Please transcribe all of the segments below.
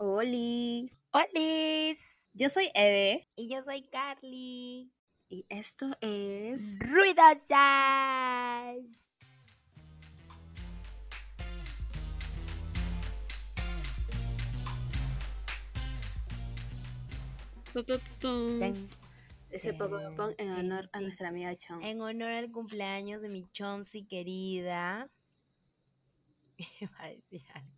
Oli. ¡Olis! Yo soy Eve Y yo soy Carly. y esto es ¡Ruidosas! Ten. ese pop pop en honor a nuestra amiga Chon. En honor al cumpleaños de mi Chonsi querida. Iba a decir algo.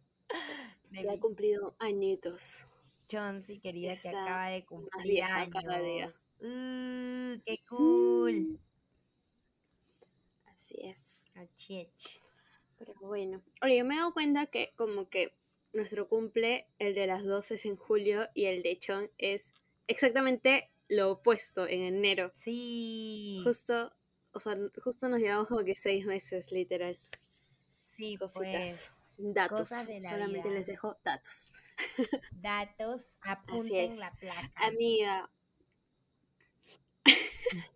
De Ya ha cumplido añitos. Chonsi querida que Está acaba de cumplir años. cada día. Uh, ¡Qué cool! Así es. Pero bueno. Oye, yo me he dado cuenta que como que nuestro cumple, el de las dos es en julio y el de Chon es exactamente lo opuesto, en enero. Sí. Justo, o sea, justo nos llevamos como que seis meses, literal. Sí, Cositas. pues. Datos. Solamente les dejo datos. Datos, apunten la placa. Amiga.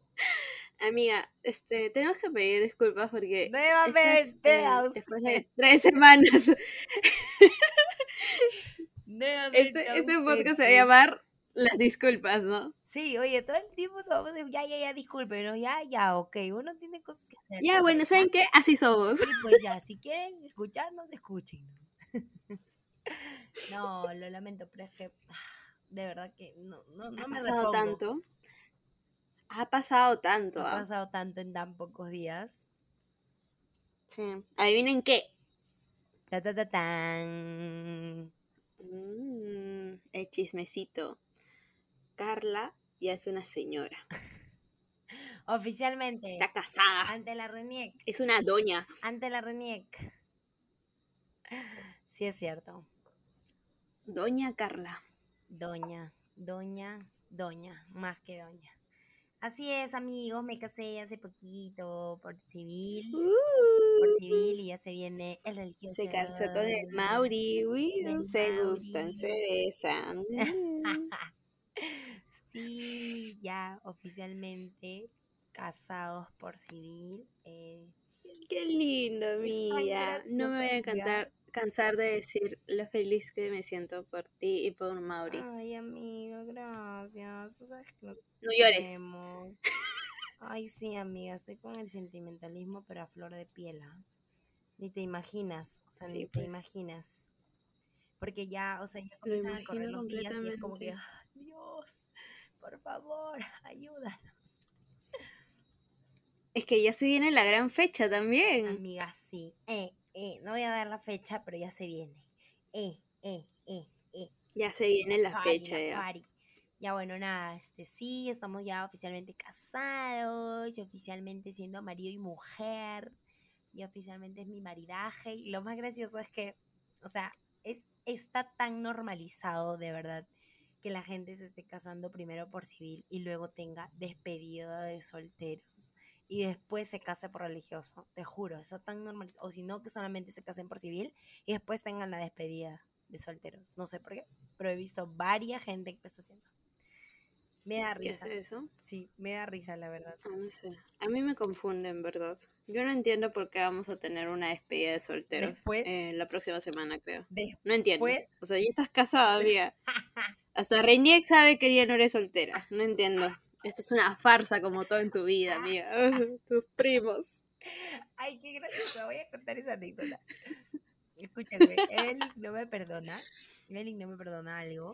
Amiga, este, tenemos que pedir disculpas porque es, Nuevamente, eh, después de tres semanas. Nuevamente Este, este podcast se va a llamar Las Disculpas, ¿no? Sí, oye, todo el tiempo nos vamos a decir, ya, ya, ya, discúlpenos, ya, ya, ok, uno tiene cosas que hacer. Ya, bueno, ¿saben qué? Así somos. Sí, pues ya, si quieren escucharnos, escuchen. No, lo lamento, pero es que de verdad que no, no, no ha me pasado repongo. tanto. Ha pasado tanto. Ha ¿ah? pasado tanto en tan pocos días. Sí. Adivinen qué. Ta, ta, ta, tan. Mm, el chismecito. Carla ya es una señora. Oficialmente, Está casada. ante la RENIEC, Es una doña. ante la RENIEC. Sí es cierto. Doña Carla. Doña, doña, doña, más que doña. Así es, amigos, me casé hace poquito por civil, por civil y ya se viene el religioso. Uh. Se casó con el Mauri. uy, El se gustan, se besan. Sí, ya oficialmente casados por civil. eh, Qué lindo, amiga. No me voy a cantar, cansar de decir lo feliz que me siento por ti y por Mauri. Ay, amiga, gracias. Tú sabes que no No llores. Ay, sí, amiga, estoy con el sentimentalismo, pero a flor de piel. ¿ah? Ni te imaginas, o sea, Sí, ni te pues. imaginas. Porque ya, o sea, ya comienzan a correr los días y es como que, completamente. "Ah, Dios, por favor, ayúdanos. Es que ya se viene la gran fecha también. Amiga, sí. Eh, eh, no voy a dar la fecha, pero ya se viene. Eh, eh, eh, eh. Ya se viene la party, fecha la ya. party. Ya bueno, nada, este sí, estamos ya oficialmente casados y oficialmente siendo marido y mujer. Y oficialmente es mi maridaje. Y lo más gracioso es que, o sea, es, está tan normalizado de verdad que la gente se esté casando primero por civil y luego tenga despedida de solteros y después se case por religioso. Te juro, está tan normalizado. O si no, que solamente se casen por civil y después tengan la despedida de solteros. No sé por qué, pero he visto varias gente que lo está haciendo. Me da ¿Qué es risa. eso? Sí, me da risa, la verdad. Ah, No sé. A mí me confunde, en verdad. Yo no entiendo por qué vamos a tener una despedida de solteros Después- eh, la próxima semana, creo. Después, No entiendo. O sea, ya estás casada, amiga. Hasta Reinier sabe que ya no eres soltera. No entiendo. Esto es una farsa como todo en tu vida, amiga. Tus primos. Ay, qué gracioso. Voy a contar esa anécdota. Escúchame, Evelyn no me perdona. Evelyn no me perdona algo.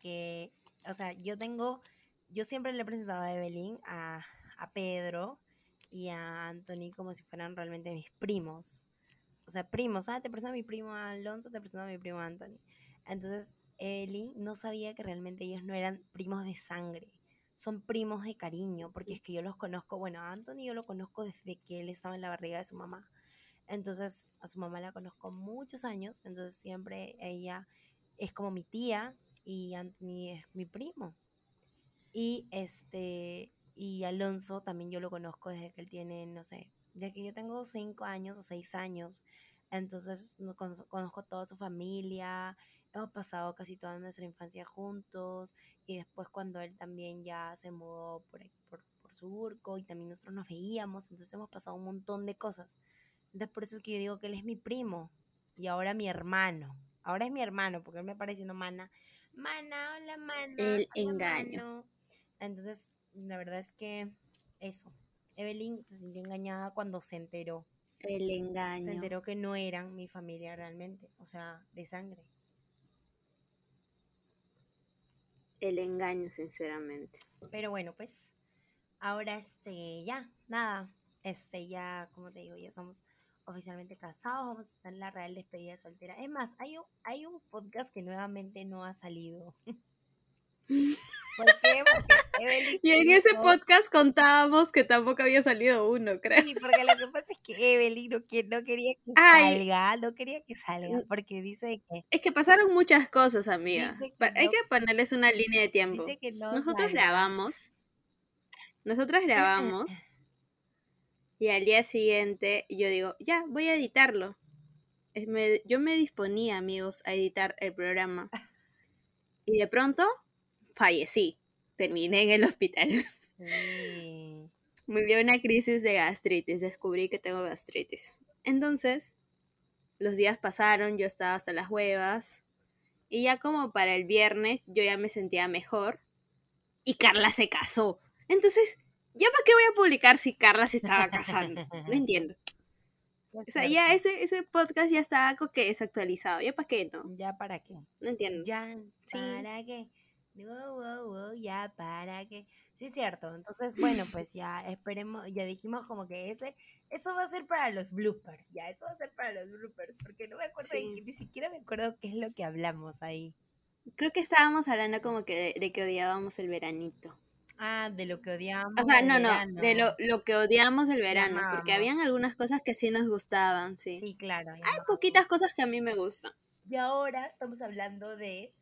Que, o sea, yo tengo. Yo siempre le he presentado a Evelyn, a, a Pedro y a Anthony como si fueran realmente mis primos. O sea, primos. Ah, te presento a mi primo Alonso, te presento a mi primo Anthony. Entonces, Evelyn no sabía que realmente ellos no eran primos de sangre son primos de cariño, porque es que yo los conozco, bueno, a Anthony yo lo conozco desde que él estaba en la barriga de su mamá. Entonces, a su mamá la conozco muchos años, entonces siempre ella es como mi tía y Anthony es mi primo. Y este, y Alonso también yo lo conozco desde que él tiene, no sé, desde que yo tengo cinco años o seis años. Entonces, no conozco, conozco toda su familia, hemos pasado casi toda nuestra infancia juntos y después cuando él también ya se mudó por aquí, por, por Surco y también nosotros nos veíamos, entonces hemos pasado un montón de cosas. Entonces por eso es que yo digo que él es mi primo y ahora mi hermano, Ahora es mi hermano, porque él me parece diciendo mana. Mana, hola, mana. El hola, engaño. mano". Entonces, la verdad es que eso. Evelyn se sintió engañada cuando se enteró. El Se engaño. enteró que no eran mi familia realmente, o sea, de sangre. El engaño, sinceramente. Pero bueno, pues ahora este ya, nada, este ya, como te digo, ya somos oficialmente casados, vamos a estar en la real despedida de soltera. Es más, hay un, hay un podcast que nuevamente no ha salido. ¿Por qué? Porque Evelyn Y en ese dijo- podcast contábamos que tampoco había salido uno, creo. Sí, porque lo que pasa es que Evelyn no, que- no quería que Ay. salga, no quería que salga, Mm. porque dice que, Es que pasaron muchas cosas, amiga. Que Hay no- que ponerles una línea de tiempo. dice que no Nosotros salga. grabamos. Nosotros grabamos. Y al día siguiente yo digo, ya, voy a editarlo. Me- yo me disponía, amigos, a editar el programa. Y de pronto fallecí. Terminé en el hospital. Me dio una crisis de gastritis. Descubrí que tengo gastritis. Entonces, los días pasaron, yo estaba hasta las huevas. Y ya como para el viernes yo ya me sentía mejor. Y Carla se casó. Entonces, ¿ya para qué voy a publicar si Carla se estaba casando? No entiendo. O sea, ya ese, ese podcast ya está como que desactualizado. ¿Ya para qué no? ¿Ya para qué? No entiendo. ¿Ya Sí. para qué? Wow, wow, wow, ya para qué. Sí, es cierto. Entonces, bueno, pues ya esperemos, ya dijimos como que ese, eso va a ser para los bloopers, ya, eso va a ser para los bloopers, porque no me acuerdo, de Sí. qué- ni siquiera me acuerdo qué es lo que hablamos ahí. Creo que estábamos hablando como que de, de que odiábamos el veranito. Ah, de lo que odiábamos. O sea, no, no, verano. de lo, lo que odiamos del verano. Porque habían algunas cosas que sí nos gustaban, sí. Sí, claro. Hay poquitas cosas que a mí me gustan. Y ahora estamos hablando de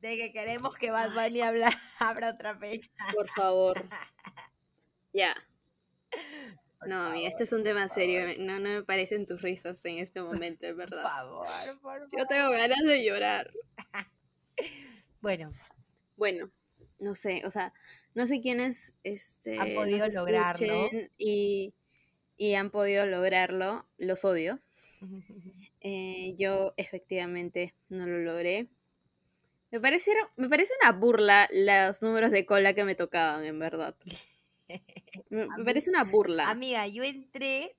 de que queremos que Bad Bunny habla, abra otra fecha. Por favor. Ya. Por No, favor, este es un tema por serio. favor, No, no me parecen tus risas en este momento, es Por verdad. favor, por favor. Yo tengo ganas de llorar. Bueno, Bueno, no sé, o sea, no sé quiénes este, Han podido lograrlo. y, y han podido lograrlo. Los odio. Eh, yo efectivamente no lo logré. Me parecieron, me parece una burla los números de cola que me tocaban, en verdad. Me, parece una burla. amiga, yo entré,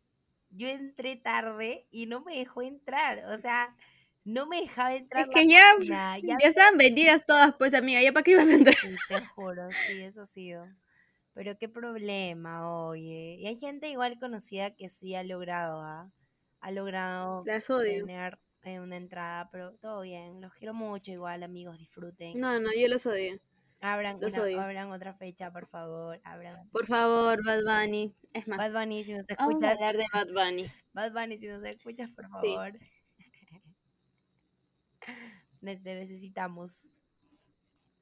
yo entré tarde y no me dejó entrar, o sea, no me dejaba entrar. es que ya, ya ya estaban vendidas todas, pues amiga, ¿ya para qué ibas a entrar? Sí, te juro, sí, eso ha sido. Pero qué problema, oye. Y hay gente igual conocida que sí ha logrado, ¿ah? Ha logrado Las odio. tener una entrada, pero todo bien. Los quiero mucho igual, amigos, disfruten. No, no, yo los odio. Abran, los una- odio. abran otra fecha, por favor. Abran. Por favor, Bad Bunny. Es más, Bad Bunny, si nos vamos a escuchas, hablar de Bad Bunny. Bad Bunny, si nos escuchas, por Sí. favor. Te necesitamos.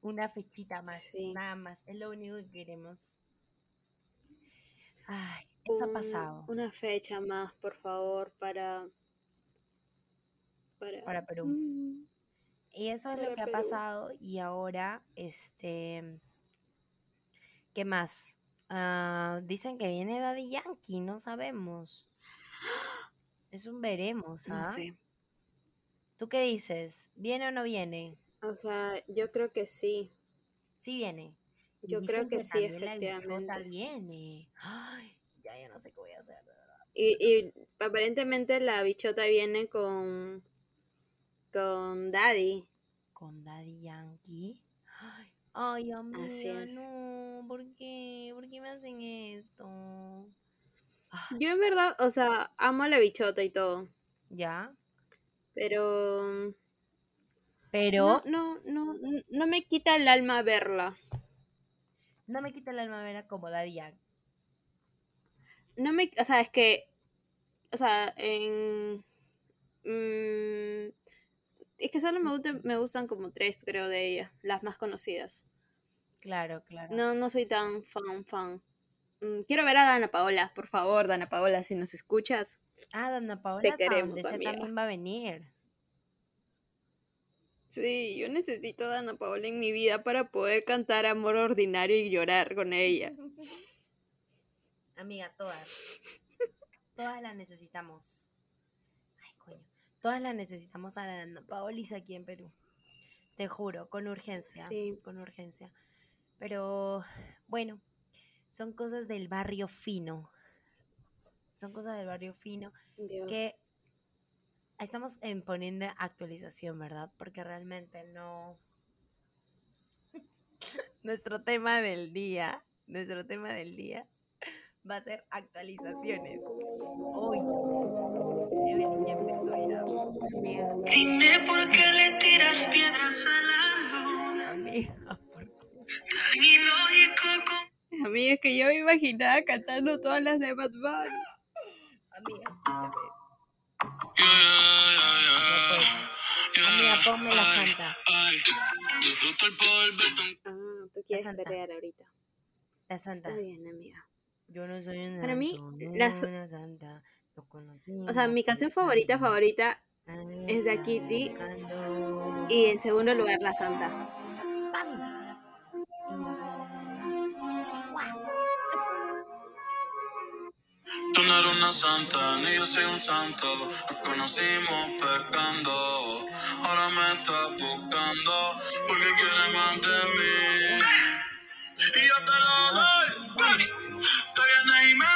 Una fechita más, Sí. nada más. Es lo único que queremos. Ay, eso ha Un- pasado Una fecha más, por favor, para... Para, para Perú. Mm, Y eso es lo que ha pasado. Y ahora, este. ¿Qué más? Ah, dicen que viene Daddy Yankee, no sabemos. Es un veremos, ¿ah? No sé. ¿Tú qué dices? ¿Viene o no viene? O sea, yo creo que sí. Sí viene. Yo creo que sí, también la efectivamente. viene. Ay, ya yo no sé qué voy a hacer, de verdad. Y, y aparentemente la bichota viene con... Con Daddy. Con Daddy Yankee. Ay, ay amiga, Así es. no. ¿Por qué? ¿Por qué me hacen esto? Ah, Yo en verdad, o sea, amo a la bichota y todo. ¿Ya? Pero... Pero No, no, no, no me quita el alma verla. no me quita el alma ver como Daddy Yankee. No me, o sea, es que, o sea, en, mm, es que solo me gustan, me gustan como tres, creo, de ella, las más conocidas. Claro, claro. No, no soy tan fan, fan. Mm, Quiero ver a Dana Paola, por favor, Dana Paola, si nos escuchas. Ah, Dana Paola Te queremos, amiga. también va a venir. Sí, yo necesito a Dana Paola en mi vida para poder cantar Amor Ordinario y llorar con ella. Amiga, todas. Todas las necesitamos. Todas la necesitamos a la Ana Paolis aquí en Perú. Te juro, con urgencia. Sí. Con urgencia. Pero bueno, son cosas del barrio fino. Son cosas del barrio fino Dios. que estamos en poniendo actualización, ¿verdad? Porque realmente no. nuestro tema del día, nuestro tema del día va a ser actualizaciones. Uy, Dime por qué le tiras piedras a la luna. Amiga, Amiga, es que yo me imaginaba cantando todas las de Bad Bunny. Amiga, escúchame. Yeah, yeah, No puedo. yeah, Amiga, ponme la santa. Ah, tú quieres ahorita. La santa. Está bien, amiga. Yo no soy una Para mí, santo, no las- una santa. Lo O sea, mi canción favorita, favorita es de Kitty. y en segundo lugar La Santa. Tú no eres una santa, ni yo soy un santo. Nos conocimos pecando. Ahora me estás buscando porque quieres más de mí. Y yo te lo doy. Te vienes y me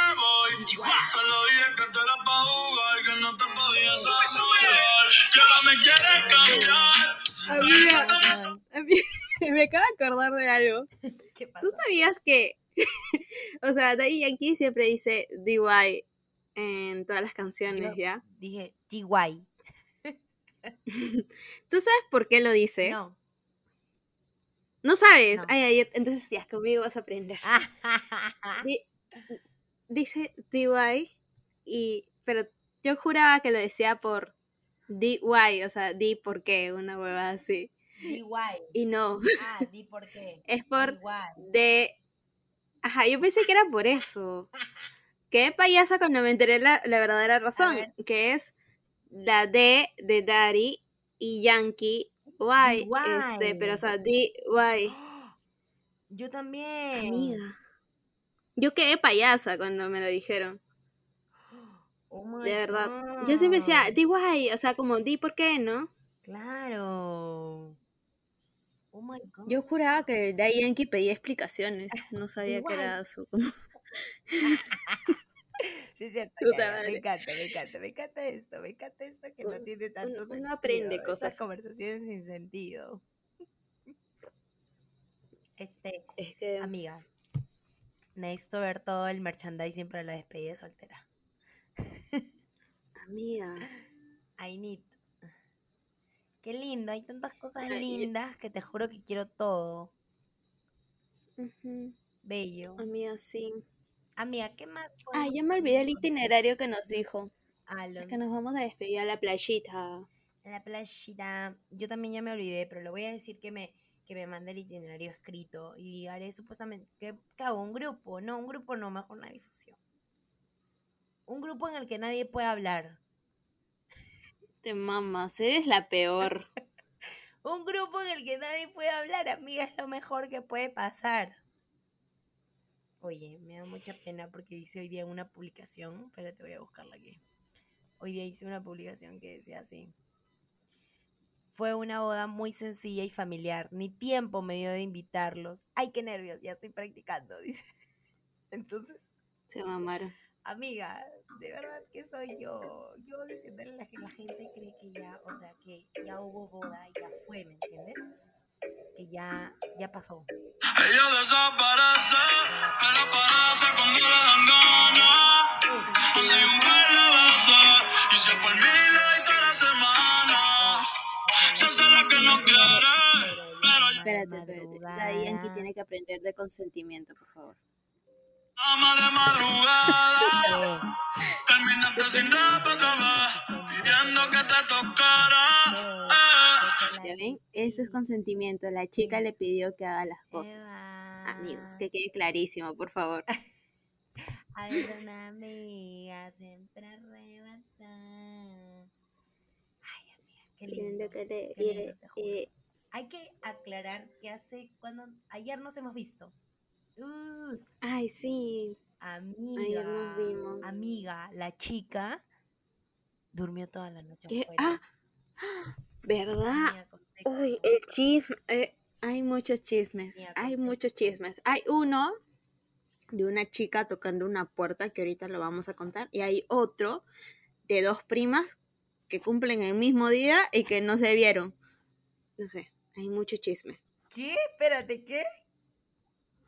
jugar, que no te podías asustar. Que ahora me quieres cambiar. Amiga, me acabo de acordar de algo. ¿Qué pasa? ¿Tú sabías que, o sea, Daddy Yankee siempre dice DY en todas las canciones, Yo- ¿ya? Dije, TY. ¿Tú sabes por qué lo dice? No. ¿No sabes? No. Ay, ay, entonces ya, conmigo vas a aprender. Di- dice DY, y, pero yo juraba que lo decía por DY, o sea, di por qué, una hueva así. DY. Y no, Ah, di por qué. es por DY. de... Ajá, yo pensé que era por eso. Qué payasa cuando me enteré la, la verdadera razón, ver. que es la D de Daddy y Yankee Y, este, pero o sea, D, Y. Yo también. Amiga. Yo quedé payasa cuando me lo dijeron, Oh my de verdad. Yo siempre decía, God. D, Y, o sea, como D, ¿por qué no? Claro. Oh my god. Yo juraba que Daddy Yankee pedía explicaciones, no sabía que era su... Sí, es cierto. Ya, ya. Me encanta, me encanta, me encanta esto, me encanta esto que no tiene tanto uno sentido. aprende cosas. conversaciones sin sentido. Este, Es que... amiga, necesito ver todo el merchandising para la despedida de soltera. Amiga. I need. Qué lindo, hay tantas cosas Ay, lindas que te juro que quiero todo. Ujú, Bello. Amiga, sí. Amiga, ¿qué más? Ah, ya me olvidé el itinerario que nos dijo. Ah, lo- Es que nos vamos a despedir a la playita. En la playita. Yo también ya me olvidé, pero le voy a decir que me, que me mande el itinerario escrito. Y haré supuestamente. que que hago? ¿Un grupo? No, un grupo no, mejor una difusión. Un grupo en el que nadie pueda hablar. Te mamas, eres la peor. Un grupo en el que nadie pueda hablar, amiga, es lo mejor que puede pasar. Oye, me da mucha pena porque hice hoy día una publicación. Espérate, voy a buscarla aquí. Hoy día hice una publicación que decía así. Fue una boda muy sencilla y familiar. Ni tiempo me dio de invitarlos. Ay, qué nervios, ya estoy practicando, dice. Entonces, Se mamaron. amiga, de verdad que soy yo. Yo diciéndole a la, la gente cree que ya, o sea, que ya hubo boda y ya fue, ¿me entiendes? Que ya, ya pasó. Ella desaparece, pero aparece cuando le dan ganas. Así un par de veces, y si es por mí le toda la semana. Se hace la que no quiere, pero Espérate, espérate. Daddy Yankee tiene que aprender de consentimiento, por favor. Ama de madrugada. Terminaste sin rap otra vez, pidiendo que te tocara. Eh. ¿Ya ven? Eso es consentimiento. La chica le pidió que haga las cosas. Amigos, que quede clarísimo, por favor. A veces una amiga siempre arrebata. Ay, amiga, qué lindo. Que le- qué lindo, eh, te juro. eh, Hay que aclarar que hace cuando ayer nos hemos visto. Uh, Ay, sí. amiga. Ayer nos vimos. Amiga, la chica Durmió toda la noche ¿Qué? afuera. Ah, ¿verdad? Uy, el chisme. eh, hay muchos chismes. Hay muchos chismes. Hay uno de una chica tocando una puerta que ahorita lo vamos a contar. Y hay otro de dos primas que cumplen el mismo día y que no se vieron. No sé, hay mucho chisme. ¿Qué? Espérate, ¿qué?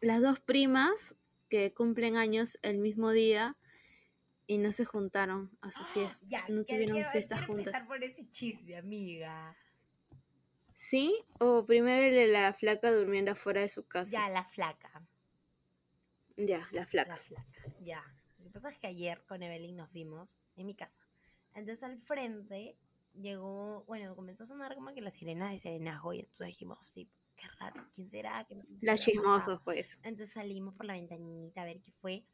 Las dos primas que cumplen años el mismo día y no se juntaron a su fiesta. Ya, no quiero, tuvieron quiero- fiestas quiero juntas. por ese chisme, amiga. ¿Sí? O primero el de la flaca durmiendo afuera de su casa. Ya, la flaca. Ya, la flaca. La flaca, ya. Lo que pasa es que ayer con Evelyn nos vimos en mi casa. Entonces al frente llegó, bueno, comenzó a sonar como que la sirena de serenazgo y entonces dijimos, sí, qué raro, ¿quién será? ¿Qué, pasado?". chismosos, pues. Entonces salimos por la ventanita a ver qué fue.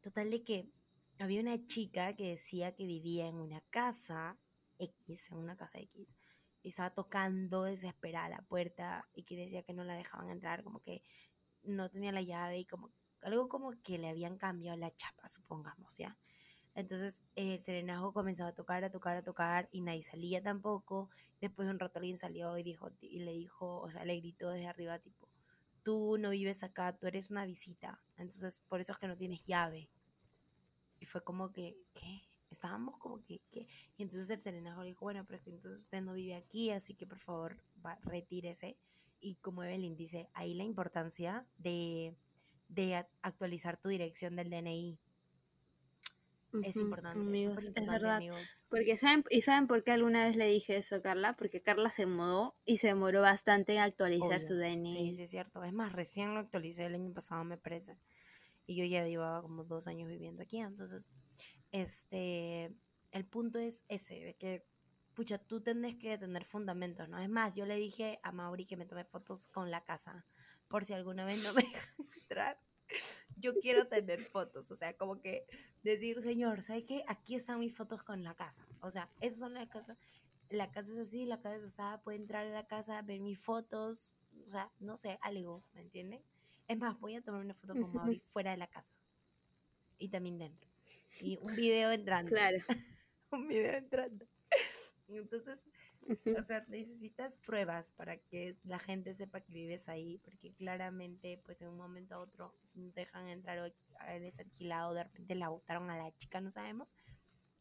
Total de que había una chica que decía que vivía en una casa X, en una casa X, y estaba tocando desesperada la puerta y que decía que no la dejaban entrar, como que no tenía la llave y como algo como que le habían cambiado la chapa, supongamos, ¿ya? Entonces el serenajo comenzaba a tocar, a tocar, a tocar y nadie salía tampoco. Después de un rato alguien salió y dijo y le dijo, o sea, le gritó desde arriba tipo, tú no vives acá, tú eres una visita. Entonces, por eso es que no tienes llave. Y fue como que, ¿qué? Estábamos como que, ¿qué? Y entonces el serenajo le dijo, bueno, pero es que entonces usted no vive aquí, así que por favor, va, retírese. Y como Evelyn dice, ahí la importancia de, de actualizar tu dirección del DNI. Es importante, es amigos, es importante, verdad. amigos. Porque saben, ¿Y saben por qué alguna vez le dije eso a Carla? Porque Carla se mudó y se demoró bastante en actualizar Obvio. su DNI. Sí, sí, es cierto. Es más, recién lo actualicé el año pasado, me parece. Y yo ya llevaba como dos años viviendo aquí. Entonces, este, el punto es ese, de que, pucha, tú tienes que tener fundamentos, ¿no? Es más, yo le dije a Mauri que me tome fotos con la casa, por si alguna vez no me dejan entrar. Yo quiero tener fotos, o sea, como que decir, señor, ¿sabe qué? Aquí están mis fotos con la casa. O sea, esas son las casas. La casa es así, la casa es así, puede entrar a la casa, ver mis fotos, o sea, no sé, algo, ¿me entienden? Es más, voy a tomar una foto con. Mauri fuera de la casa. Y también dentro. Y un video entrando. Claro. Un video entrando. Entonces. O sea, necesitas pruebas para que la gente sepa que vives ahí, porque claramente, pues en un momento a otro, si no dejan entrar o eres alquilado, de repente la botaron a la chica, no sabemos.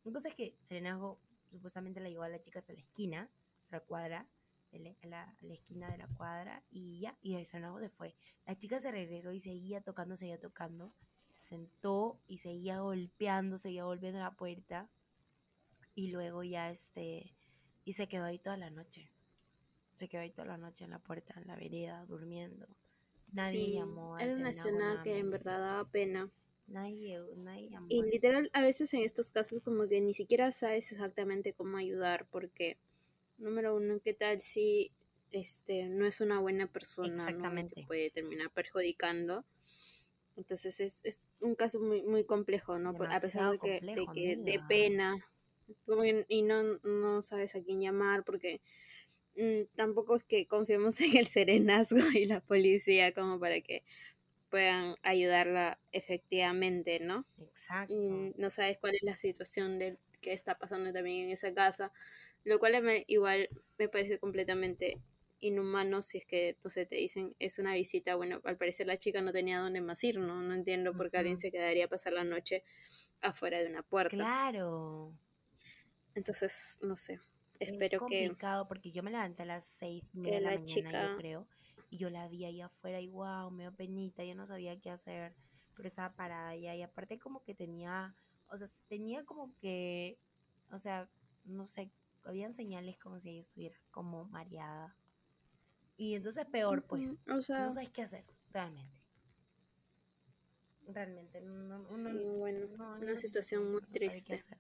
Cosa es que Serenazgo supuestamente la llevó a la chica hasta la esquina, hasta la cuadra, la- a la, esquina de la cuadra, y ya, y Serenazgo se fue. La chica se regresó y seguía tocando, seguía tocando, se sentó y seguía golpeando, seguía golpeando la puerta, y luego ya este y se quedó ahí toda la noche. Se quedó ahí toda la noche en la puerta, en la vereda, durmiendo. Nadie Sí, llamó. Era una escena que en verdad daba pena. Nadie, nadie llamó. Y al- literal, a veces en estos casos como que ni siquiera sabes exactamente cómo ayudar, porque, número uno, ¿qué tal si este no es una buena persona? ¿no? Exactamente. Te puede terminar perjudicando. Entonces es, es un caso muy, muy complejo, ¿no? Por- a pesar de Demasiado que, de complejo, que de pena. Como que- y no, no sabes a quién llamar porque mm, tampoco es que confiemos en el serenazgo y la policía como para que puedan ayudarla efectivamente, ¿no? Exacto. y no sabes cuál es la situación de que está pasando también en esa casa, lo cual me- igual me parece completamente inhumano si es que entonces te dicen es una visita, bueno, al parecer la chica no tenía dónde más ir, ¿no? No entiendo por qué alguien se quedaría a pasar la noche afuera de una puerta. Claro. Entonces, no sé, Es espero que complicado porque yo me levanté a las seis que de la, la mañana, chica- yo creo. Y yo la vi ahí afuera y wow, me dio penita, yo no sabía qué hacer. Pero estaba parada allá y aparte como que tenía, o sea, tenía como que, o sea, no sé, habían señales como si ella estuviera como mareada. Y entonces peor, pues, o sea, no sabes qué hacer, realmente. Realmente, no, uno, sí, bueno, no, una situación muy sabe qué triste. hacer.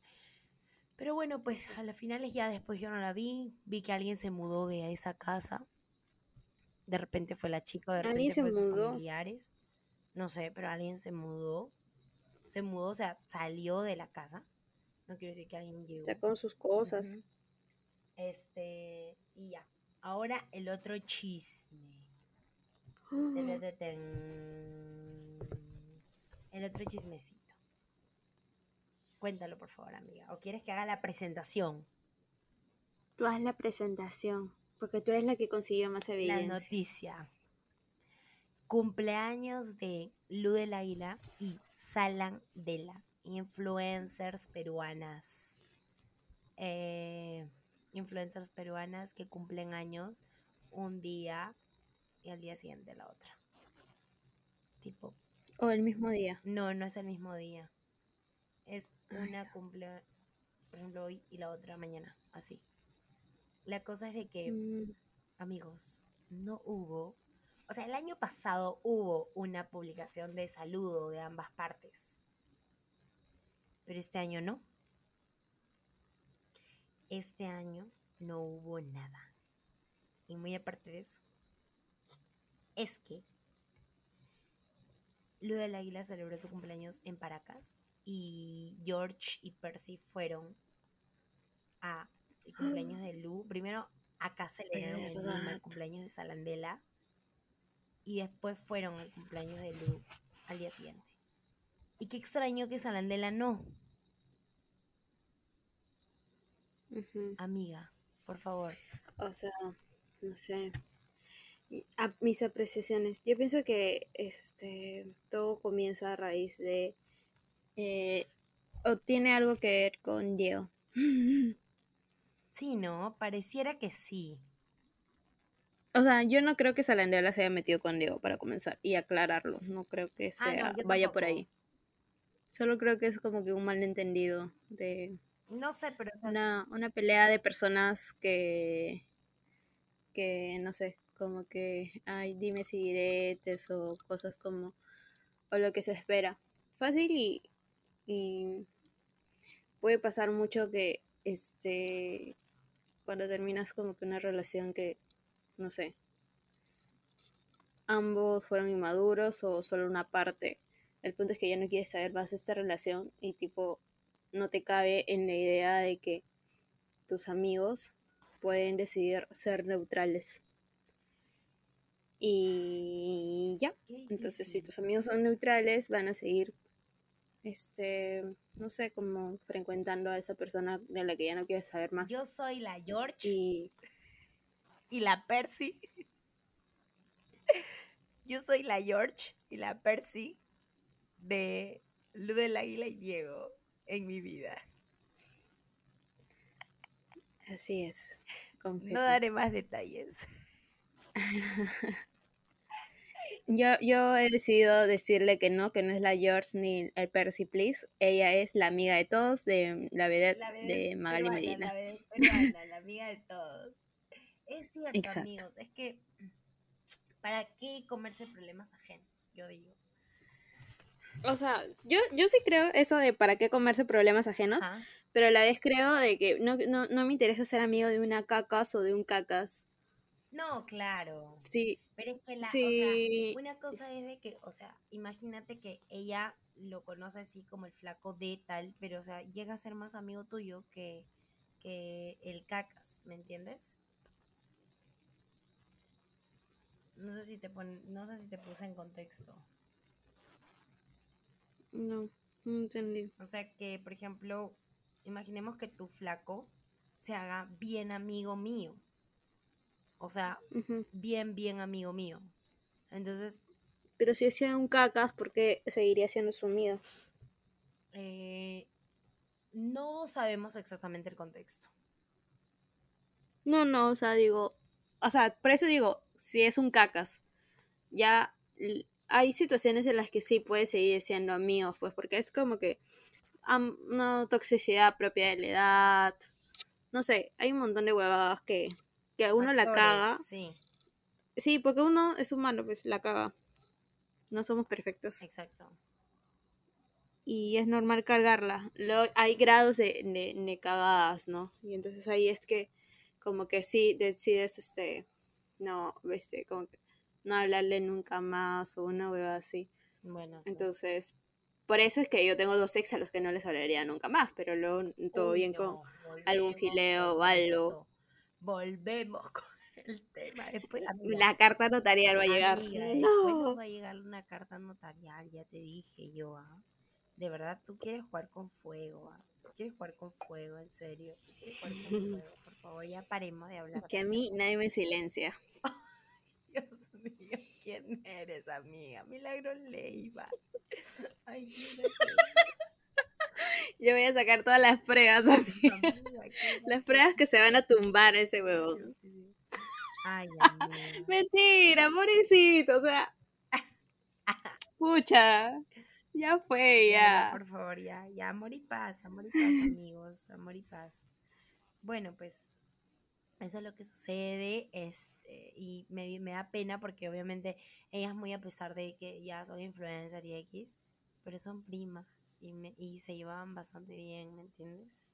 Pero bueno, pues a las finales ya después yo no la vi. Vi que alguien se mudó de esa casa. De repente fue la chica, de ¿Alguien repente se fue sus mudó? familiares. No sé, pero alguien se mudó. Se mudó, o sea, salió de la casa. No quiero decir que alguien llegó. Sacó sus cosas. Este, y ya. Ahora el otro chisme. El otro chismecito. Cuéntalo, por favor, amiga. ¿O quieres que haga la presentación? Tú haz la presentación, porque tú eres la que consiguió más evidencia. La noticia. Cumpleaños de Lu del Águila y Salan Dela, influencers peruanas. Eh, influencers peruanas que cumplen años un día y al día siguiente la otra. Tipo. O el mismo día. No, no es el mismo día. Es una cumple, por ejemplo, hoy y la otra mañana, así. La cosa es de que, Mm, amigos, no hubo, o sea, el año pasado hubo una publicación de saludo de ambas partes, pero este año no. Este año no hubo nada. Y muy aparte de eso, es que Lu del Águila celebró su cumpleaños en Paracas y George y Percy fueron a el cumpleaños de Lu. Primero acá celebraron el verdad. cumpleaños de Salandela y después fueron al cumpleaños de Lu al día siguiente. Y qué extraño que Salandela no, amiga, por favor. O sea, no sé. A- mis apreciaciones. Yo pienso que este todo comienza a raíz de eh, o tiene algo que ver con Diego. Sí, ¿no? Pareciera que sí. O sea, yo no creo que Salandela se haya metido con Diego para comenzar y aclararlo. No creo que Ah, no, sea vaya por ahí. Solo creo que es como que un malentendido de No sé, pero una, una pelea de personas que que no sé, como que ay, dime si diretes o cosas como o lo que se espera. Fácil y, y puede pasar mucho que este cuando terminas como que una relación que no sé, ambos fueron inmaduros o solo una parte. El punto es que ya no quieres saber más de esta relación y tipo no te cabe en la idea de que tus amigos pueden decidir ser neutrales. Y ya, entonces si tus amigos son neutrales, van a seguir, este, no sé, como frecuentando a esa persona de la que ya no quieres saber más. Yo soy la George Y y la Percy. Yo soy la George y la Percy de Lu del Águila y Diego en mi vida. así es. No daré más detalles. Yo, yo he decidido decirle que no, que no es la George ni el Percy Please. Ella es la amiga de todos, de la vedette La de Magali peruana, Medina. La vedette peruana, la amiga de todos. Es cierto, Exacto. amigos. Es que, ¿para qué comerse problemas ajenos? Yo digo. O sea, yo, yo sí creo eso de para qué comerse problemas ajenos, Ajá. pero a la vez creo de que no, no, no me interesa ser amigo de una cacas o de un cacas. No, claro. Sí, Pero es que la, Sí. o sea, una cosa es de que, o sea, imagínate que ella lo conoce así como el flaco de tal, pero o sea, llega a ser más amigo tuyo que, que el cacas, ¿me entiendes? No sé si te pon, no sé si te puse en contexto. no, no entendí. O sea que, por ejemplo, imaginemos que tu flaco se haga bien amigo mío. O sea, bien, bien amigo mío. Entonces, Pero si hacía un cacas, ¿por qué seguiría siendo su amigo? eh, no sabemos exactamente el contexto. No, no, o sea, digo, o sea, por eso digo, si es un cacas, ya hay situaciones en las que sí puede seguir siendo amigos, pues, porque es como que am- una toxicidad propia de la edad, no sé, hay un montón de huevadas que, que a uno la caga. Sí, Sí, porque uno es humano, pues la caga. No somos perfectos. exacto. y es normal cargarla. Luego hay grados de, de, de cagadas, ¿no? Y entonces ahí es que como que sí decides, este, no, este, como que no hablarle nunca más o una hueva así. Bueno, sí. Entonces, por eso es que yo tengo dos ex a los que no les hablaría nunca más, pero luego todo Uy, bien con... algún fileo o algo. Volvemos con el tema. Después, amiga, La carta notarial va a llegar. amiga, después nos No. va a llegar una carta notarial, ya te dije yo, ¿ah? de verdad tú quieres jugar con fuego. ¿ah? Quieres jugar con fuego, en serio. Tú quieres jugar con fuego. Por favor, ya paremos de hablar. Que a mí nadie me silencia. Dios mío, ¿quién eres, amiga? Milagro Leiva. Ay, mira Yo voy a sacar todas las pruebas, amiga. Las pruebas que se van a tumbar a ese huevón. Ay. Mentira, pobrecito, o sea. Pucha, ya fue, Ya, ya. por favor, ya, ya, amor y paz, amor y paz, amigos, amor y paz. Bueno, pues eso es lo que sucede, este, y me, me da pena porque obviamente ellas muy a pesar de que ya son influencer y X, pero son primas y, me- y se llevaban bastante bien, ¿me entiendes?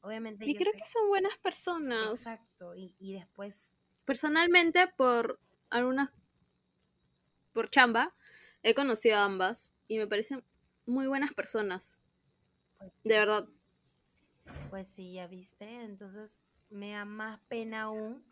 Obviamente Y creo sé- que son buenas personas. Exacto, y, y después, Personalmente, por algunas. Por chamba, he conocido a ambas y me parecen muy buenas personas. pues, De verdad. Pues sí, ya viste. Entonces me da más pena aún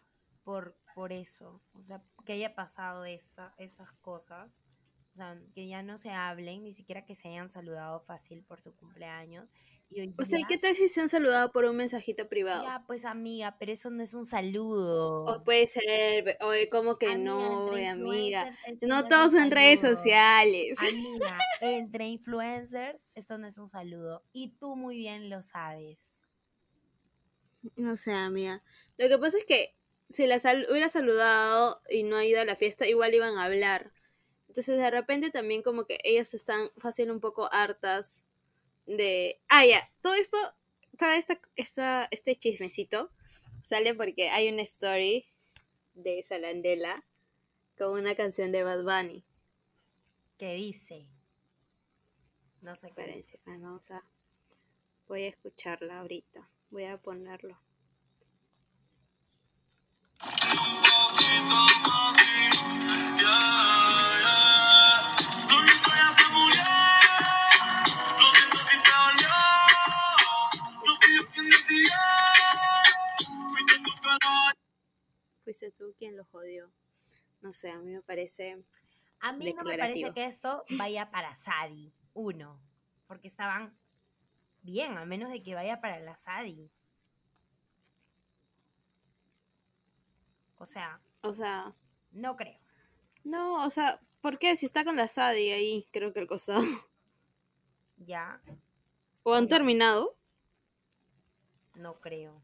por, por eso. O sea, que haya pasado esa, esas cosas. O sea, que ya no se hablen, ni siquiera que se hayan saludado fácil por su cumpleaños. Y hoy O sea, ¿y día- qué tal si se han saludado por un mensajito privado? Ya, pues amiga, pero eso no es un saludo. O puede ser, o como que Amiga, no, amiga. No todos en redes sociales. Amiga, entre influencers, esto no es un saludo. Y tú muy bien lo sabes. No sé, amiga. Lo que pasa es que si la sal- hubiera saludado y no ha ido a la fiesta, igual iban a hablar. Entonces, de repente también como que ellas están fácil un poco hartas de... Ah, ya, todo esto, toda esta, esta, este chismecito sale porque hay una story de Salandela con una canción de Bad Bunny. ¿Qué dice? No sé qué dice. Ah, vamos a... Voy a escucharla ahorita. Voy a ponerlo. Fuiste tú quien lo jodió. No sé, a mí me parece... A mí no me parece que esto vaya para Sadi, uno, porque estaban bien, a menos de que vaya para la Sadi. O sea, O sea, no creo. no, o sea, ¿por qué? Si está con la Sadi ahí, creo que al costado. Ya, ¿O han terminado? no creo.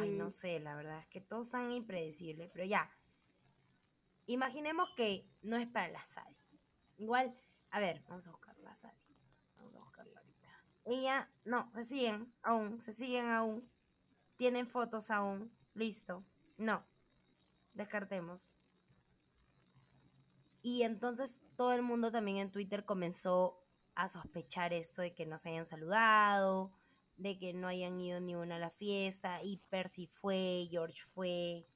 Ay, no sé, la verdad es que todo es tan impredecible, pero ya. Imaginemos que no es para la Sadi. Igual, a ver, vamos a buscar la Sadi. Vamos a buscarla ahorita. Ella, no, se siguen aún, se siguen aún. Tienen fotos aún. Listo. No. Descartemos. Y entonces todo el mundo también en Twitter comenzó a sospechar esto de que no se hayan saludado, de que no hayan ido ni una a la fiesta, y Percy fue, George fue.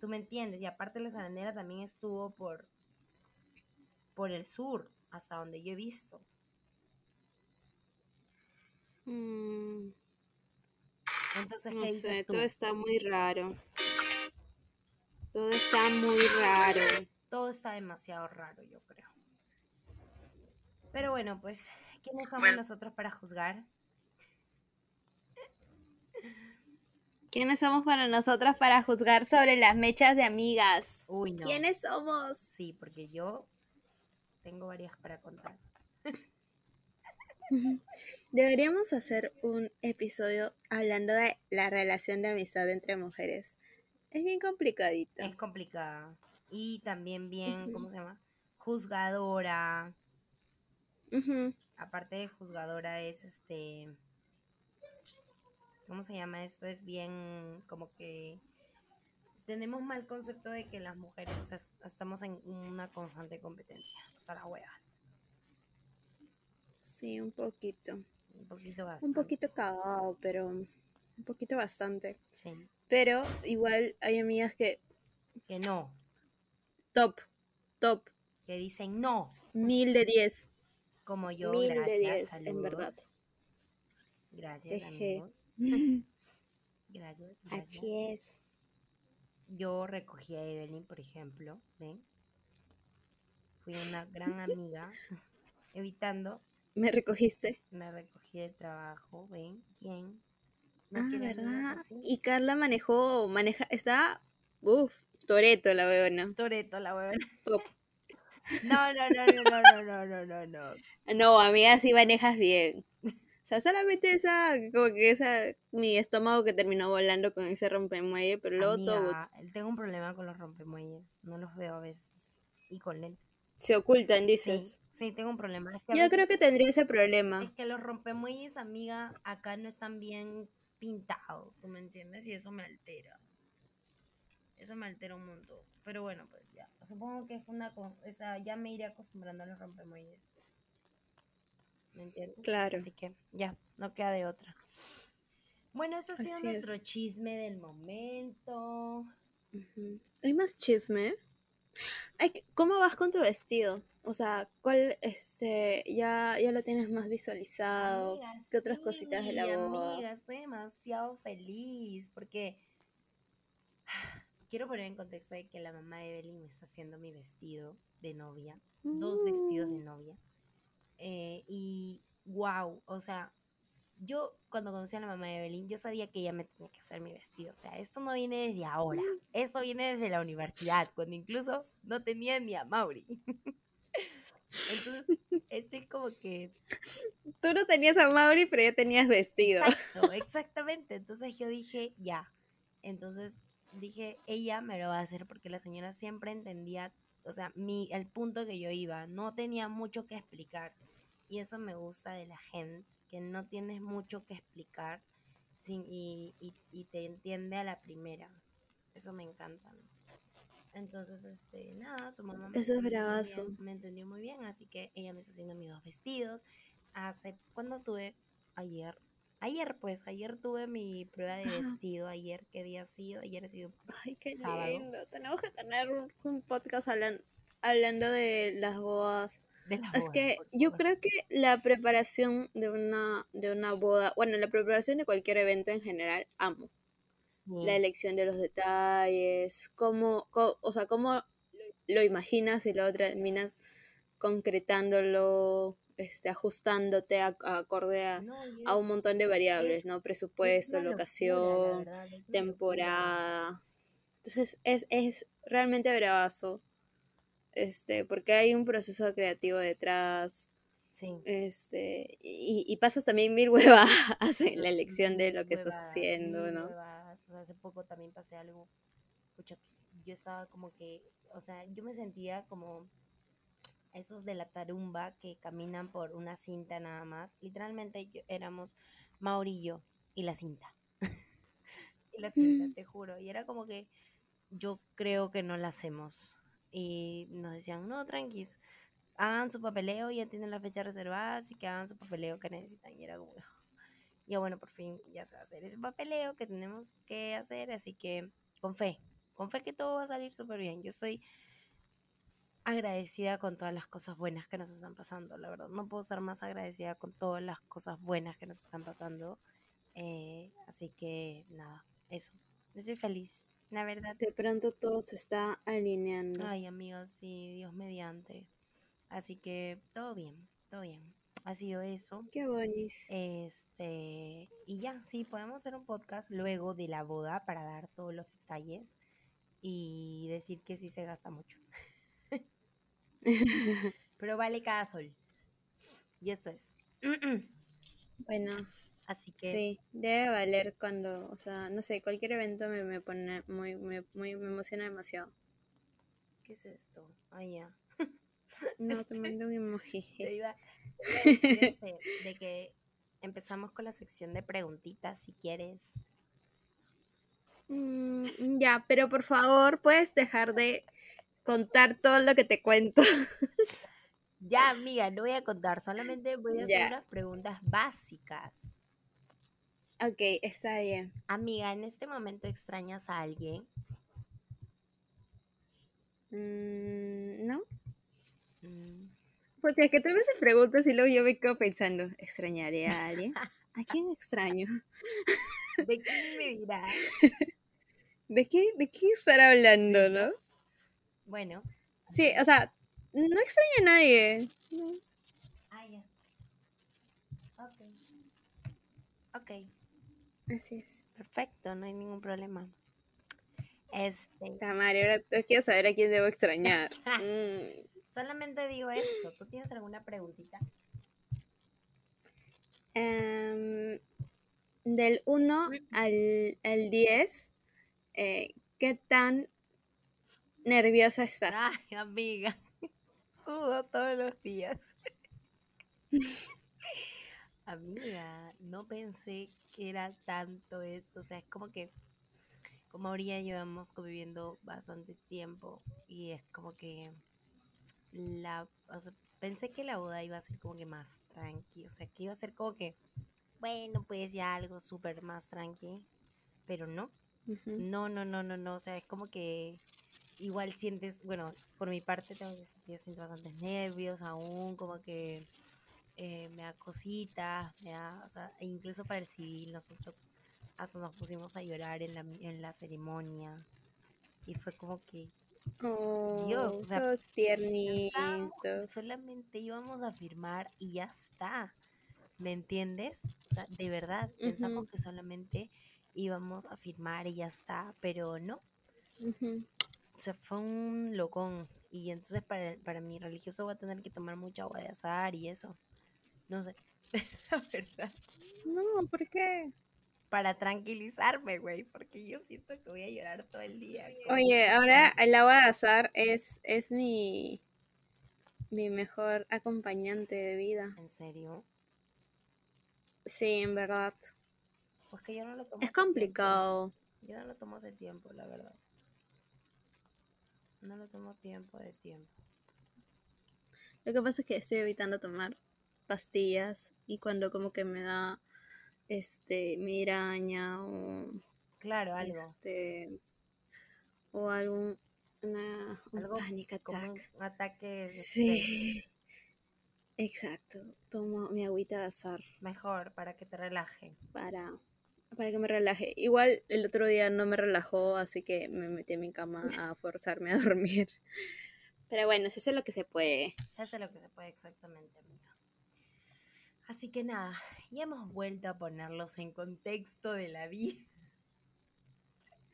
¿Tú me entiendes? Y aparte la zaranera también estuvo por, por el sur, hasta donde yo he visto. Mm, Entonces, no ¿qué dices sé, tú? todo está muy raro. Todo está muy raro. Todo está demasiado raro, yo creo. Pero bueno, pues, ¿quiénes somos Bueno. nosotros para juzgar? ¿Quiénes somos para nosotras para juzgar sobre las mechas de amigas? Uy, no. ¿Quiénes somos? Sí, porque yo tengo varias para contar. Deberíamos hacer un episodio hablando de la relación de amistad entre mujeres. Es bien complicadito. Es complicada. Y también bien. ¿cómo se llama? Juzgadora. Aparte de juzgadora es este... ¿Cómo se llama esto? Es bien como que... Tenemos mal concepto de que las mujeres, o sea, es- estamos en una constante competencia. Hasta la hueva. Sí, un poquito. Un poquito bastante. Un poquito cagado, pero un poquito bastante. Sí. Pero igual hay amigas que Que no. top, top, Que dicen no. mil de diez. Como yo, Mil de gracias. diez, en verdad. Gracias, amigos. Gracias, gracias. Así es. Yo recogí a Evelyn, por ejemplo, ¿ven? Fui una gran amiga. evitando. ¿Me recogiste? Me recogí del trabajo, ¿ven? ¿Quién? ah, quiere amigas ¿verdad? así? Y Carla manejó, maneja, está, uff, Toreto la weona. Toreto, la huevona. No, no, no, no, no, no, no, no, no, no. No, amiga, sí manejas bien. Sea, solamente esa, como que esa, mi estómago que terminó volando con ese rompemuelle, pero luego todo Amiga, tengo un problema con los rompemuelles. No los veo a veces. Y con lentes. se ocultan, Sí, dices. sí, tengo un problema. Es que a Yo veces- creo que tendría ese problema. Es que los rompemuelles, amiga, acá no están bien pintados, ¿tú me entiendes? Y eso me altera. Eso me altera un montón. Pero bueno, pues ya. Supongo que es una co- o sea, ya me iré acostumbrando a los rompemuelles. ¿Me entiendes? Claro. Así que ya, no queda de otra. Bueno, eso ha sido Así nuestro es. chisme del momento. ¿Hay más chisme? Ay, ¿Cómo vas con tu vestido? O sea, ¿cuál, este, ya, ya lo tienes más visualizado? Amiga, ¿Qué otras cositas de la boda? Amiga, estoy demasiado feliz porque quiero poner en contexto de que la mamá de Evelyn me está haciendo mi vestido de novia, dos vestidos de Mm. novia. Eh, y wow, o sea, yo cuando conocí a la mamá de Evelyn, yo sabía que ella me tenía que hacer mi vestido. O sea, esto no viene desde ahora, esto viene desde la universidad, cuando incluso no tenía ni a Mauri. Entonces, este es como que Tú no tenías a Mauri, pero ya tenías vestido. Exacto, exactamente. Entonces yo dije, ya. Entonces dije, ella me lo va a hacer porque la señora siempre entendía, o sea, mi, el punto que yo iba, no tenía mucho que explicar. Y eso me gusta de la gente, que no tienes mucho que explicar sin, y, y- y te entiende a la primera. Eso me encanta. ¿no? Entonces, este, nada, su mamá me Eso es entendió bravazo. bien, me entendió muy bien, así que ella me está haciendo mis dos vestidos. Hace, cuando tuve ayer, ayer pues, ayer tuve mi prueba de vestido, ayer, ¿qué día ha sido? Ayer ha sido Ay, qué Sábado. lindo. Tenemos que tener un, un podcast hablan- hablando de las bodas. De la Es que yo creo que la preparación de una, de una boda, bueno, la preparación de cualquier evento en general, amo. La Sí. elección de los detalles, cómo, o sea, cómo lo imaginas y luego terminas concretándolo, este, ajustándote a, a- acorde a, No, un montón de variables, es- ¿no? es Presupuesto, locura, locación, verdad, temporada. Entonces es, es realmente bravazo. Este, porque hay un proceso creativo detrás. Sí. Este, y, y pasas también mil huevadas en la elección de lo que estás haciendo, ¿no? huevadas. O sea, hace poco también pasé algo. Pucha, yo estaba como que, o sea, yo me sentía como esos de la tarumba que caminan por una cinta nada más. Literalmente yo- éramos Mauri y la cinta. y la cinta, Mm. te juro. Y era como que yo creo que no la hacemos. Y nos decían, no, tranquis, hagan su papeleo, ya tienen la fecha reservada, así que hagan su papeleo que necesitan. Y era como, ya bueno, por fin ya se va a hacer ese papeleo que tenemos que hacer, así que con fe, con fe que todo va a salir súper bien. Yo estoy agradecida con todas las cosas buenas que nos están pasando, la verdad. No puedo estar más agradecida con todas las cosas buenas que nos están pasando. eh, así que nada, eso. Estoy feliz, la verdad. De pronto todo se está alineando. Ay, amigos, sí, Dios mediante. Así que todo bien, todo bien. Ha sido eso. Qué bonis. Este, y ya, sí, podemos hacer un podcast luego de la boda para dar todos los detalles y decir que sí se gasta mucho. Pero vale cada sol. Y esto es. bueno, Así que sí, debe valer cuando, o sea, no sé, cualquier evento me, me pone muy, muy, muy, me emociona demasiado. ¿qué es esto? Ah, ya. No, te Este- mando un emoji. Te iba, te iba a decir, este, de que empezamos con la sección de preguntitas si quieres. Mm, ya, pero por favor, puedes dejar de contar todo lo que te cuento. Ya, amiga, no voy a contar, solamente voy a hacer Ya. unas preguntas básicas. Ok, está bien. Amiga, ¿en este momento extrañas a alguien? Mm, no. Mm. Porque es que tal vez se preguntas y luego yo me quedo pensando, ¿extrañaré a alguien? ¿A quién extraño? ¿De quién me dirá? ¿De qué, ¿De qué estará hablando, no? Bueno. Sí, o sea, no extraño a nadie. No. Ah, ya. Yeah. Ok. Ok. Así es. perfecto, no hay ningún problema. Este, Tamari, ahora quiero saber a quién debo extrañar. Mm, solamente digo eso. ¿Tú tienes alguna preguntita? em, del 1 al, al 10, eh, ¿qué tan nerviosa estás? Ay, amiga, sudo todos los días. amiga, no pensé que era tanto esto. O sea, es como que, como ahorita llevamos conviviendo bastante tiempo y es como que la, o sea, pensé que la boda iba a ser como que más tranqui. O sea, que iba a ser como que, bueno, pues ya algo súper más tranqui. Pero no, no, no, no, no, no. O sea, es como que igual sientes, bueno, por mi parte tengo que yo siento bastantes nervios aún, como que eh, me da cositas, me da, o sea, e incluso para el civil nosotros hasta nos pusimos a llorar en la, en la ceremonia. Y fue como que Oh, Dios, o sea, que solamente íbamos a firmar y ya está. ¿Me entiendes? O sea, de verdad, pensamos que solamente íbamos a firmar y ya está, pero no. Ujú. O sea, fue un locón. Y entonces para, para mi religioso voy a tener que tomar mucha agua de azar y eso. No sé. La verdad. No, ¿por qué? Para tranquilizarme, güey. Porque yo siento que voy a llorar todo el día. con- Oye, ahora el agua de azar es, es mi, mi mejor acompañante de vida. ¿En serio? Sí, en verdad. Pues que yo no lo tomo. Es hace tiempo. complicado. Yo no lo tomo hace tiempo, la verdad. No lo tomo tiempo de tiempo. Lo que pasa es que estoy evitando tomar pastillas y cuando como que me da este migraña o Claro, algo. este o algún una, un Algo Como un attack. ataque de. Sí. Exacto. Tomo mi agüita de azar Mejor, para que te relaje. para para que me relaje. Igual el otro día no me relajó, así que me metí en mi cama a forzarme a dormir. Pero bueno, se hace lo que se puede. Se hace lo que se puede exactamente, amiga. Así que nada, ya hemos vuelto a ponerlos en contexto de la vida.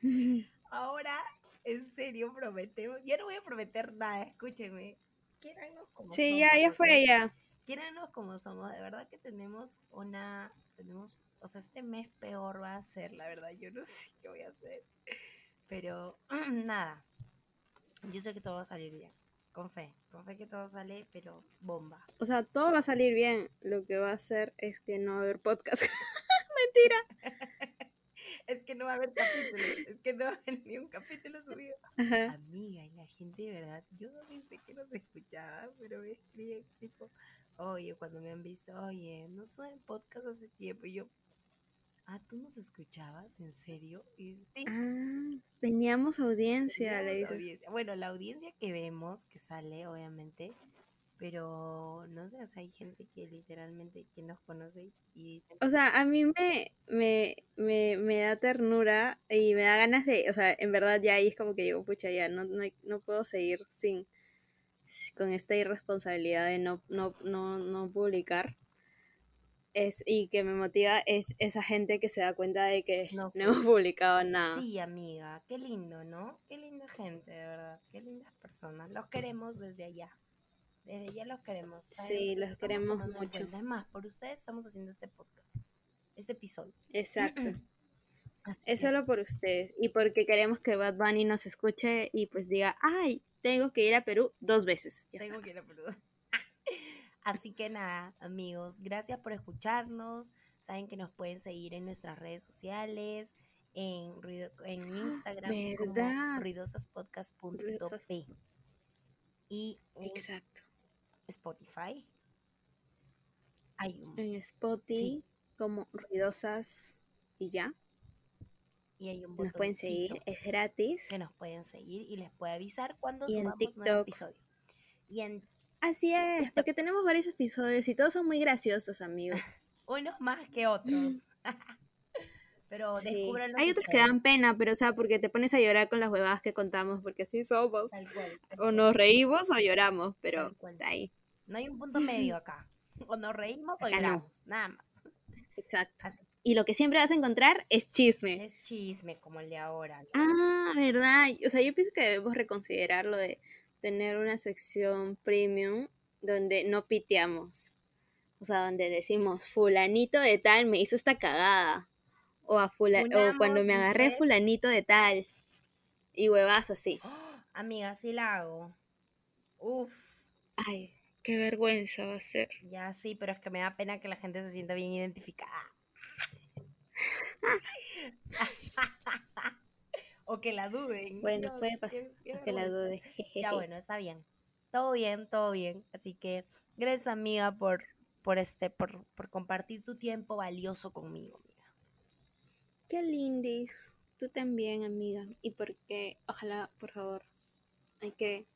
Ahora, en serio, prometemos. Ya no voy a prometer nada, escúchenme. Quiéranos como Sí, somos. ya, ya ¿ok? fue ya. Quiéranos como somos. De verdad que tenemos una. Tenemos. O sea, este mes peor va a ser, la verdad. Yo no sé qué voy a hacer. Pero nada. Yo sé que todo va a salir bien. Con fe. Con fe que todo sale, pero bomba. O sea, todo va a salir bien. Lo que va a hacer es que no va a haber podcast. Mentira. Es que no va a haber capítulo. Es que no va a haber ni un capítulo subido. Ajá. Amiga, y la gente de verdad, yo no pensé que nos escuchaba, pero me escriben tipo, oye, cuando me han visto, oye, no soy en podcast hace tiempo. Y yo, ah, ¿tú nos escuchabas? ¿En serio? Y dice, sí. Ah, teníamos audiencia, le teníamos dices. audiencia. Bueno, la audiencia que vemos, que sale, obviamente, pero no sé, o sea, hay gente que literalmente que nos conoce y dicen, O sea, a mí me, me, me, me da ternura y me da ganas de, o sea, en verdad ya ahí es como que digo, pucha, ya no, no, no puedo seguir sin con esta irresponsabilidad de no, no, no, no publicar. Es, y que me motiva es esa gente que se da cuenta de que No hemos publicado nada. Sí, amiga, qué lindo, ¿no? Qué linda gente, de verdad. Qué lindas personas. Los queremos desde allá. Desde allá los queremos. Sí, Los queremos mucho. por ustedes estamos haciendo este podcast. Este episodio. Exacto. Así Es que, solo por ustedes y porque queremos que Bad Bunny nos escuche y pues diga, ay, tengo que ir a Perú dos veces. Ya tengo está. que ir a Perú. Así que nada, amigos, gracias por escucharnos. Saben que nos pueden seguir en nuestras redes sociales, en, ruido- en Instagram como ruidosaspodcast.p y Exacto. Spotify. Hay un, En Spotify, como ruidosas y ya. y hay un Nos pueden seguir, es gratis. que nos pueden seguir y les puede avisar cuando Y en subamos nuevo episodio. Y en Así es, porque tenemos varios episodios y todos son muy graciosos, amigos. unos más que otros. Pero Sí. descúbranlo Hay otros que dan pena, pero o sea, porque te pones a llorar con las huevadas que contamos, porque así somos. Tal cual, tal O nos reímos o lloramos, pero está ahí. No hay un punto medio acá. O nos reímos o no. lloramos. Nada más. Exacto. Así y lo que siempre vas a encontrar es chisme. Es chisme como el de ahora. ¿no? Ah, verdad. O sea, yo pienso que debemos reconsiderar lo de tener una sección premium donde no piteamos. O sea, donde decimos, fulanito de tal me hizo esta cagada. O, a fula- o cuando me agarré fulanito de tal. Y huevas así. ¡Oh! Amiga, sí la hago. Uf, Ay, qué vergüenza va a ser. ya sí, pero es que me da pena que la gente se sienta bien identificada. o que la duden. Bueno, puede pasar que la dude. Ya bueno, está bien. Todo bien, todo bien. Así que gracias amiga por, por este, por, por compartir tu tiempo valioso conmigo, amiga. Qué lindis. Tú también, amiga. Y porque, ojalá, por favor, hay que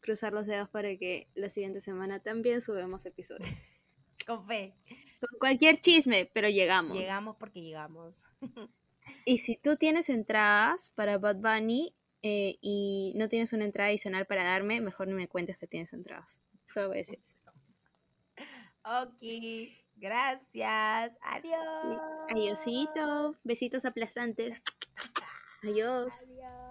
cruzar los dedos para que la siguiente semana también subamos episodios. Con fe. Con cualquier chisme, pero llegamos. Llegamos porque llegamos. Y si tú tienes entradas para Bad Bunny eh, y no tienes una entrada adicional para darme, mejor no me cuentes que tienes entradas. Solo voy a decir eso. Ok, gracias. Adiós. Adiósito. Besitos aplastantes. Adiós. Adiós.